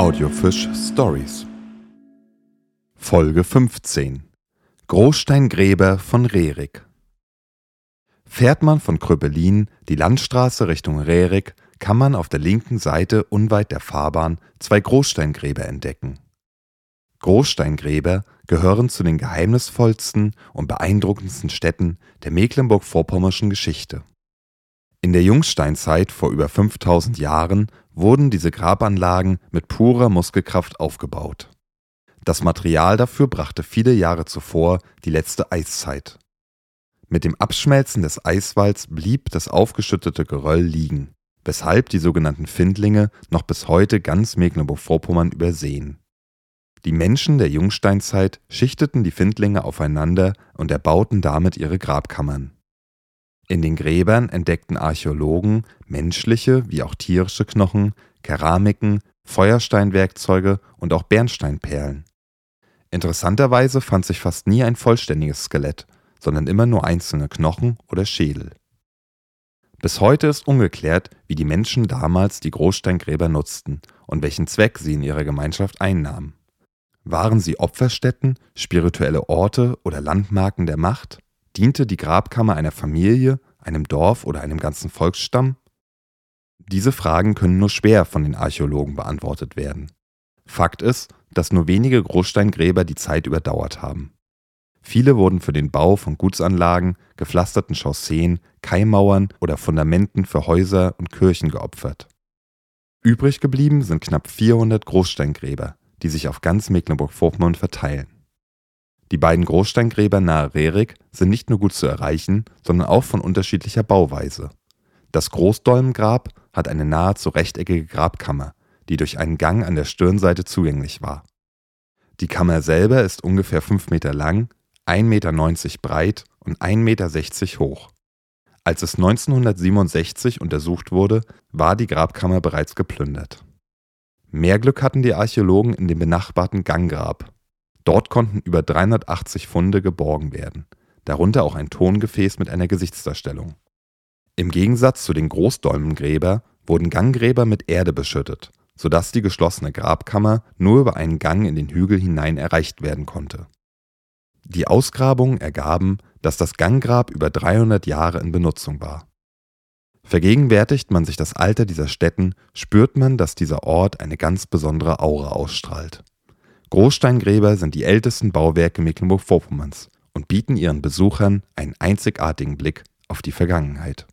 Audiofisch Stories. Folge 15 Großsteingräber von Rerik. Fährt man von Kröbelin die Landstraße Richtung Rerik, kann man auf der linken Seite unweit der Fahrbahn zwei Großsteingräber entdecken. Großsteingräber gehören zu den geheimnisvollsten und beeindruckendsten Städten der Mecklenburg-Vorpommerschen Geschichte. In der Jungsteinzeit vor über 5000 Jahren wurden diese Grabanlagen mit purer Muskelkraft aufgebaut. Das Material dafür brachte viele Jahre zuvor die letzte Eiszeit. Mit dem Abschmelzen des Eiswalls blieb das aufgeschüttete Geröll liegen, weshalb die sogenannten Findlinge noch bis heute ganz Mecklenburg-Vorpommern übersehen. Die Menschen der Jungsteinzeit schichteten die Findlinge aufeinander und erbauten damit ihre Grabkammern. In den Gräbern entdeckten Archäologen menschliche wie auch tierische Knochen, Keramiken, Feuersteinwerkzeuge und auch Bernsteinperlen. Interessanterweise fand sich fast nie ein vollständiges Skelett, sondern immer nur einzelne Knochen oder Schädel. Bis heute ist ungeklärt, wie die Menschen damals die Großsteingräber nutzten und welchen Zweck sie in ihrer Gemeinschaft einnahmen. Waren sie Opferstätten, spirituelle Orte oder Landmarken der Macht? Diente die Grabkammer einer Familie, einem Dorf oder einem ganzen Volksstamm? Diese Fragen können nur schwer von den Archäologen beantwortet werden. Fakt ist, dass nur wenige Großsteingräber die Zeit überdauert haben. Viele wurden für den Bau von Gutsanlagen, gepflasterten Chausseen, Keimmauern oder Fundamenten für Häuser und Kirchen geopfert. Übrig geblieben sind knapp 400 Großsteingräber, die sich auf ganz Mecklenburg-Vorpommern verteilen. Die beiden Großsteingräber nahe Rerik sind nicht nur gut zu erreichen, sondern auch von unterschiedlicher Bauweise. Das Großdolmengrab hat eine nahezu rechteckige Grabkammer, die durch einen Gang an der Stirnseite zugänglich war. Die Kammer selber ist ungefähr 5 Meter lang, 1,90 Meter breit und 1,60 Meter hoch. Als es 1967 untersucht wurde, war die Grabkammer bereits geplündert. Mehr Glück hatten die Archäologen in dem benachbarten Ganggrab, Dort konnten über 380 Funde geborgen werden, darunter auch ein Tongefäß mit einer Gesichtsdarstellung. Im Gegensatz zu den Großdolmengräber wurden Ganggräber mit Erde beschüttet, sodass die geschlossene Grabkammer nur über einen Gang in den Hügel hinein erreicht werden konnte. Die Ausgrabungen ergaben, dass das Ganggrab über 300 Jahre in Benutzung war. Vergegenwärtigt man sich das Alter dieser Stätten, spürt man, dass dieser Ort eine ganz besondere Aura ausstrahlt. Großsteingräber sind die ältesten Bauwerke Mecklenburg-Vorpommerns und bieten ihren Besuchern einen einzigartigen Blick auf die Vergangenheit